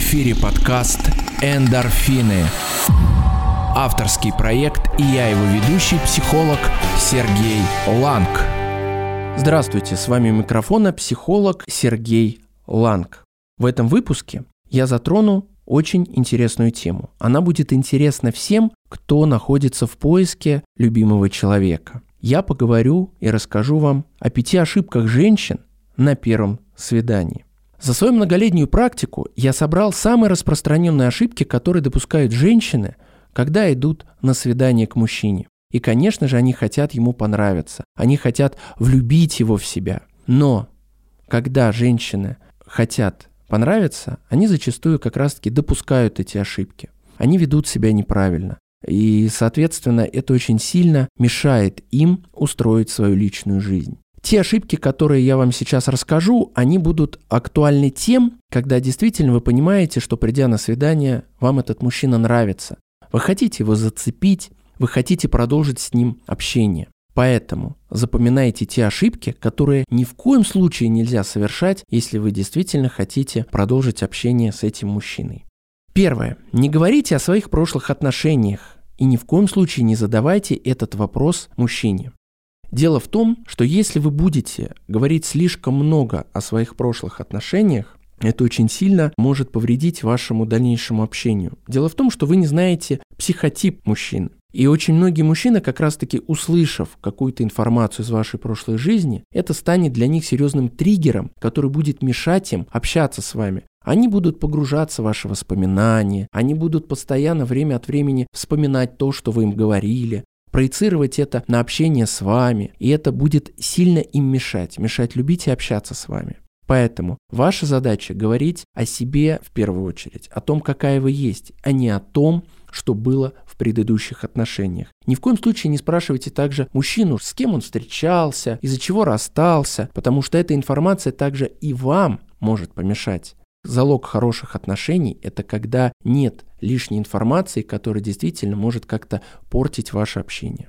эфире подкаст «Эндорфины». Авторский проект и я его ведущий, психолог Сергей Ланг. Здравствуйте, с вами у микрофона психолог Сергей Ланг. В этом выпуске я затрону очень интересную тему. Она будет интересна всем, кто находится в поиске любимого человека. Я поговорю и расскажу вам о пяти ошибках женщин на первом свидании. За свою многолетнюю практику я собрал самые распространенные ошибки, которые допускают женщины, когда идут на свидание к мужчине. И, конечно же, они хотят ему понравиться, они хотят влюбить его в себя. Но когда женщины хотят понравиться, они зачастую как раз-таки допускают эти ошибки. Они ведут себя неправильно. И, соответственно, это очень сильно мешает им устроить свою личную жизнь. Те ошибки, которые я вам сейчас расскажу, они будут актуальны тем, когда действительно вы понимаете, что придя на свидание, вам этот мужчина нравится. Вы хотите его зацепить, вы хотите продолжить с ним общение. Поэтому запоминайте те ошибки, которые ни в коем случае нельзя совершать, если вы действительно хотите продолжить общение с этим мужчиной. Первое. Не говорите о своих прошлых отношениях и ни в коем случае не задавайте этот вопрос мужчине. Дело в том, что если вы будете говорить слишком много о своих прошлых отношениях, это очень сильно может повредить вашему дальнейшему общению. Дело в том, что вы не знаете психотип мужчин. И очень многие мужчины, как раз-таки услышав какую-то информацию из вашей прошлой жизни, это станет для них серьезным триггером, который будет мешать им общаться с вами. Они будут погружаться в ваши воспоминания, они будут постоянно время от времени вспоминать то, что вы им говорили, проецировать это на общение с вами, и это будет сильно им мешать, мешать любить и общаться с вами. Поэтому ваша задача говорить о себе в первую очередь, о том, какая вы есть, а не о том, что было в предыдущих отношениях. Ни в коем случае не спрашивайте также мужчину, с кем он встречался, из-за чего расстался, потому что эта информация также и вам может помешать. Залог хороших отношений – это когда нет лишней информации, которая действительно может как-то портить ваше общение.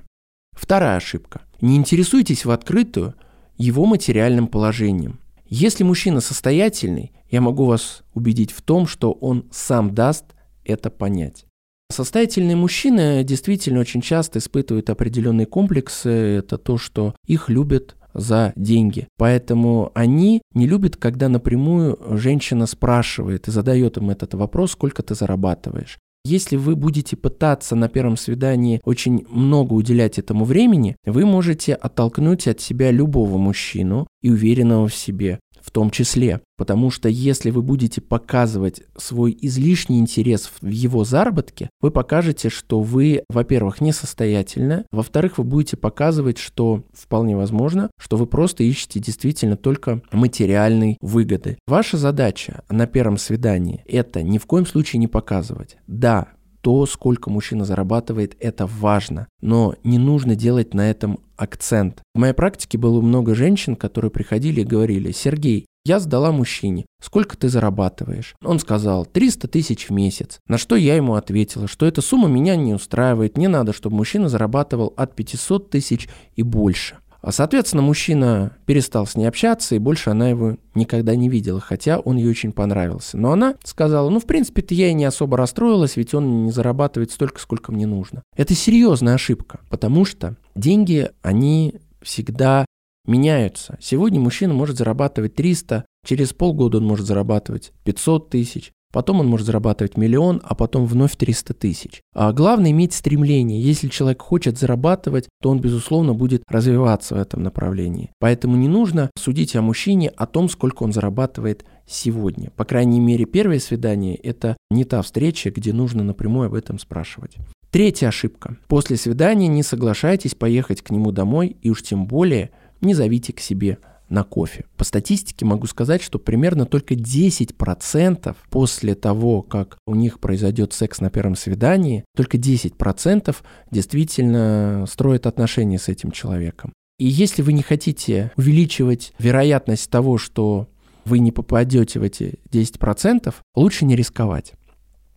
Вторая ошибка. Не интересуйтесь в открытую его материальным положением. Если мужчина состоятельный, я могу вас убедить в том, что он сам даст это понять. Состоятельные мужчины действительно очень часто испытывают определенные комплексы. Это то, что их любят за деньги. Поэтому они не любят, когда напрямую женщина спрашивает и задает им этот вопрос, сколько ты зарабатываешь. Если вы будете пытаться на первом свидании очень много уделять этому времени, вы можете оттолкнуть от себя любого мужчину и уверенного в себе в том числе. Потому что если вы будете показывать свой излишний интерес в его заработке, вы покажете, что вы, во-первых, несостоятельны, во-вторых, вы будете показывать, что вполне возможно, что вы просто ищете действительно только материальной выгоды. Ваша задача на первом свидании – это ни в коем случае не показывать. Да, то, сколько мужчина зарабатывает, это важно. Но не нужно делать на этом акцент. В моей практике было много женщин, которые приходили и говорили, Сергей, я сдала мужчине, сколько ты зарабатываешь? Он сказал, 300 тысяч в месяц. На что я ему ответила, что эта сумма меня не устраивает, не надо, чтобы мужчина зарабатывал от 500 тысяч и больше. А, соответственно, мужчина перестал с ней общаться, и больше она его никогда не видела, хотя он ей очень понравился. Но она сказала, ну, в принципе-то я и не особо расстроилась, ведь он не зарабатывает столько, сколько мне нужно. Это серьезная ошибка, потому что деньги, они всегда меняются. Сегодня мужчина может зарабатывать 300, через полгода он может зарабатывать 500 тысяч, Потом он может зарабатывать миллион, а потом вновь 300 тысяч. А главное иметь стремление. Если человек хочет зарабатывать, то он, безусловно, будет развиваться в этом направлении. Поэтому не нужно судить о мужчине о том, сколько он зарабатывает сегодня. По крайней мере, первое свидание – это не та встреча, где нужно напрямую об этом спрашивать. Третья ошибка. После свидания не соглашайтесь поехать к нему домой и уж тем более не зовите к себе на кофе. По статистике могу сказать, что примерно только 10% после того, как у них произойдет секс на первом свидании, только 10% действительно строят отношения с этим человеком. И если вы не хотите увеличивать вероятность того, что вы не попадете в эти 10%, лучше не рисковать.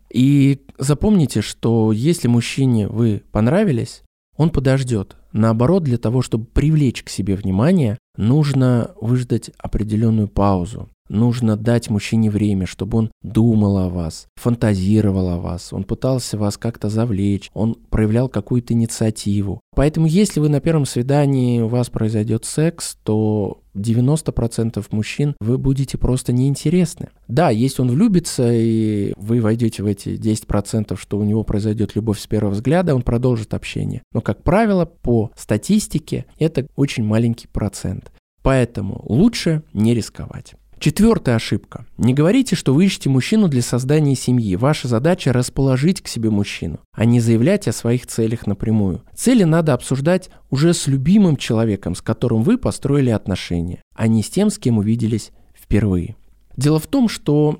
И запомните, что если мужчине вы понравились, он подождет. Наоборот, для того, чтобы привлечь к себе внимание, нужно выждать определенную паузу. нужно дать мужчине время, чтобы он думал о вас, фантазировал о вас, он пытался вас как-то завлечь, он проявлял какую-то инициативу. Поэтому если вы на первом свидании у вас произойдет секс, то 90% мужчин вы будете просто неинтересны. Да, если он влюбится, и вы войдете в эти 10%, что у него произойдет любовь с первого взгляда, он продолжит общение. Но, как правило, по статистике это очень маленький процент. Поэтому лучше не рисковать. Четвертая ошибка. Не говорите, что вы ищете мужчину для создания семьи. Ваша задача – расположить к себе мужчину, а не заявлять о своих целях напрямую. Цели надо обсуждать уже с любимым человеком, с которым вы построили отношения, а не с тем, с кем увиделись впервые. Дело в том, что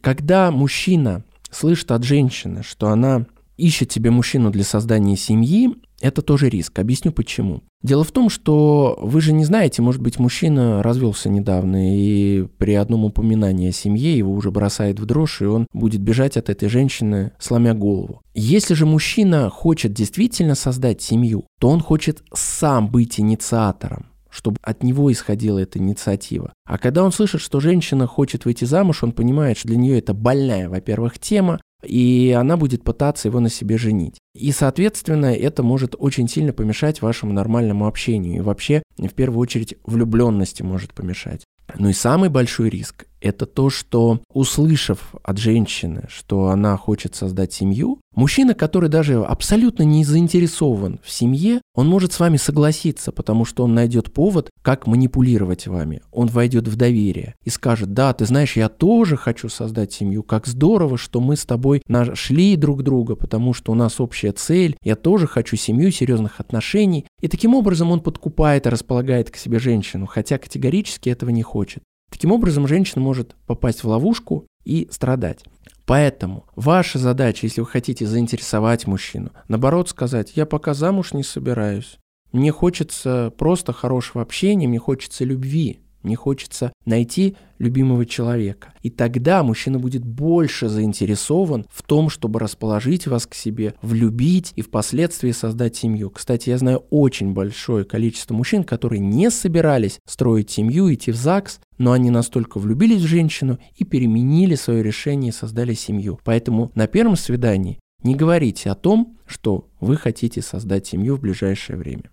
когда мужчина слышит от женщины, что она ищет себе мужчину для создания семьи, это тоже риск. Объясню почему. Дело в том, что вы же не знаете, может быть, мужчина развелся недавно, и при одном упоминании о семье его уже бросает в дрожь, и он будет бежать от этой женщины, сломя голову. Если же мужчина хочет действительно создать семью, то он хочет сам быть инициатором чтобы от него исходила эта инициатива. А когда он слышит, что женщина хочет выйти замуж, он понимает, что для нее это больная, во-первых, тема, и она будет пытаться его на себе женить. И, соответственно, это может очень сильно помешать вашему нормальному общению. И вообще, в первую очередь, влюбленности может помешать. Ну и самый большой риск – это то, что, услышав от женщины, что она хочет создать семью, мужчина, который даже абсолютно не заинтересован в семье, он может с вами согласиться, потому что он найдет повод, как манипулировать вами. Он войдет в доверие и скажет, да, ты знаешь, я тоже хочу создать семью, как здорово, что мы с тобой нашли друг друга, потому что у нас общая цель, я тоже хочу семью, серьезных отношений. И таким образом он подкупает и располагает к себе женщину, хотя категорически этого не хочет. Таким образом, женщина может попасть в ловушку и страдать. Поэтому ваша задача, если вы хотите заинтересовать мужчину, наоборот сказать, я пока замуж не собираюсь, мне хочется просто хорошего общения, мне хочется любви. Мне хочется найти любимого человека. И тогда мужчина будет больше заинтересован в том, чтобы расположить вас к себе, влюбить и впоследствии создать семью. Кстати, я знаю очень большое количество мужчин, которые не собирались строить семью, идти в ЗАГС, но они настолько влюбились в женщину и переменили свое решение и создали семью. Поэтому на первом свидании не говорите о том, что вы хотите создать семью в ближайшее время.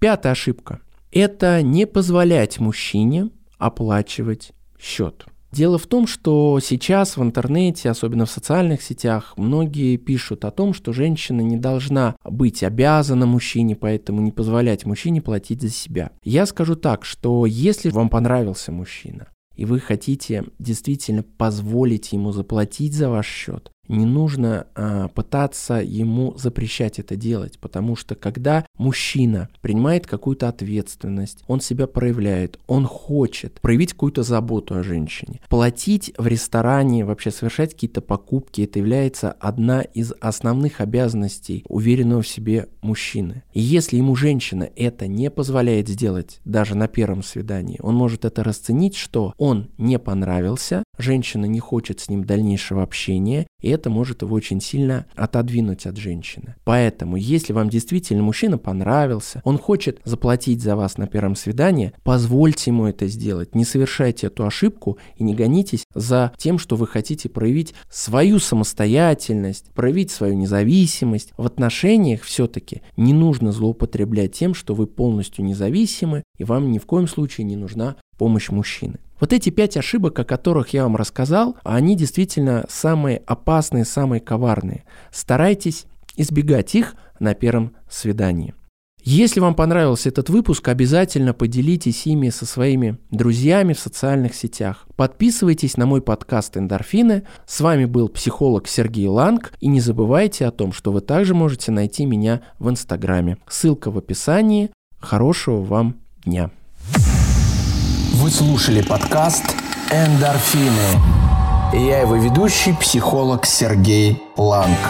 Пятая ошибка это не позволять мужчине оплачивать счет. Дело в том, что сейчас в интернете, особенно в социальных сетях, многие пишут о том, что женщина не должна быть обязана мужчине, поэтому не позволять мужчине платить за себя. Я скажу так, что если вам понравился мужчина, и вы хотите действительно позволить ему заплатить за ваш счет, не нужно а, пытаться ему запрещать это делать, потому что когда мужчина принимает какую-то ответственность, он себя проявляет, он хочет проявить какую-то заботу о женщине, платить в ресторане, вообще совершать какие-то покупки, это является одна из основных обязанностей уверенного в себе мужчины. И если ему женщина это не позволяет сделать даже на первом свидании, он может это расценить, что он не понравился, женщина не хочет с ним дальнейшего общения, и это может его очень сильно отодвинуть от женщины. Поэтому, если вам действительно мужчина понравился, он хочет заплатить за вас на первом свидании, позвольте ему это сделать. Не совершайте эту ошибку и не гонитесь за тем, что вы хотите проявить свою самостоятельность, проявить свою независимость. В отношениях все-таки не нужно злоупотреблять тем, что вы полностью независимы, и вам ни в коем случае не нужна помощь мужчины. Вот эти пять ошибок, о которых я вам рассказал, они действительно самые опасные, самые коварные. Старайтесь избегать их на первом свидании. Если вам понравился этот выпуск, обязательно поделитесь ими со своими друзьями в социальных сетях. Подписывайтесь на мой подкаст «Эндорфины». С вами был психолог Сергей Ланг. И не забывайте о том, что вы также можете найти меня в Инстаграме. Ссылка в описании. Хорошего вам дня. Вы слушали подкаст «Эндорфины». Я его ведущий, психолог Сергей Ланг.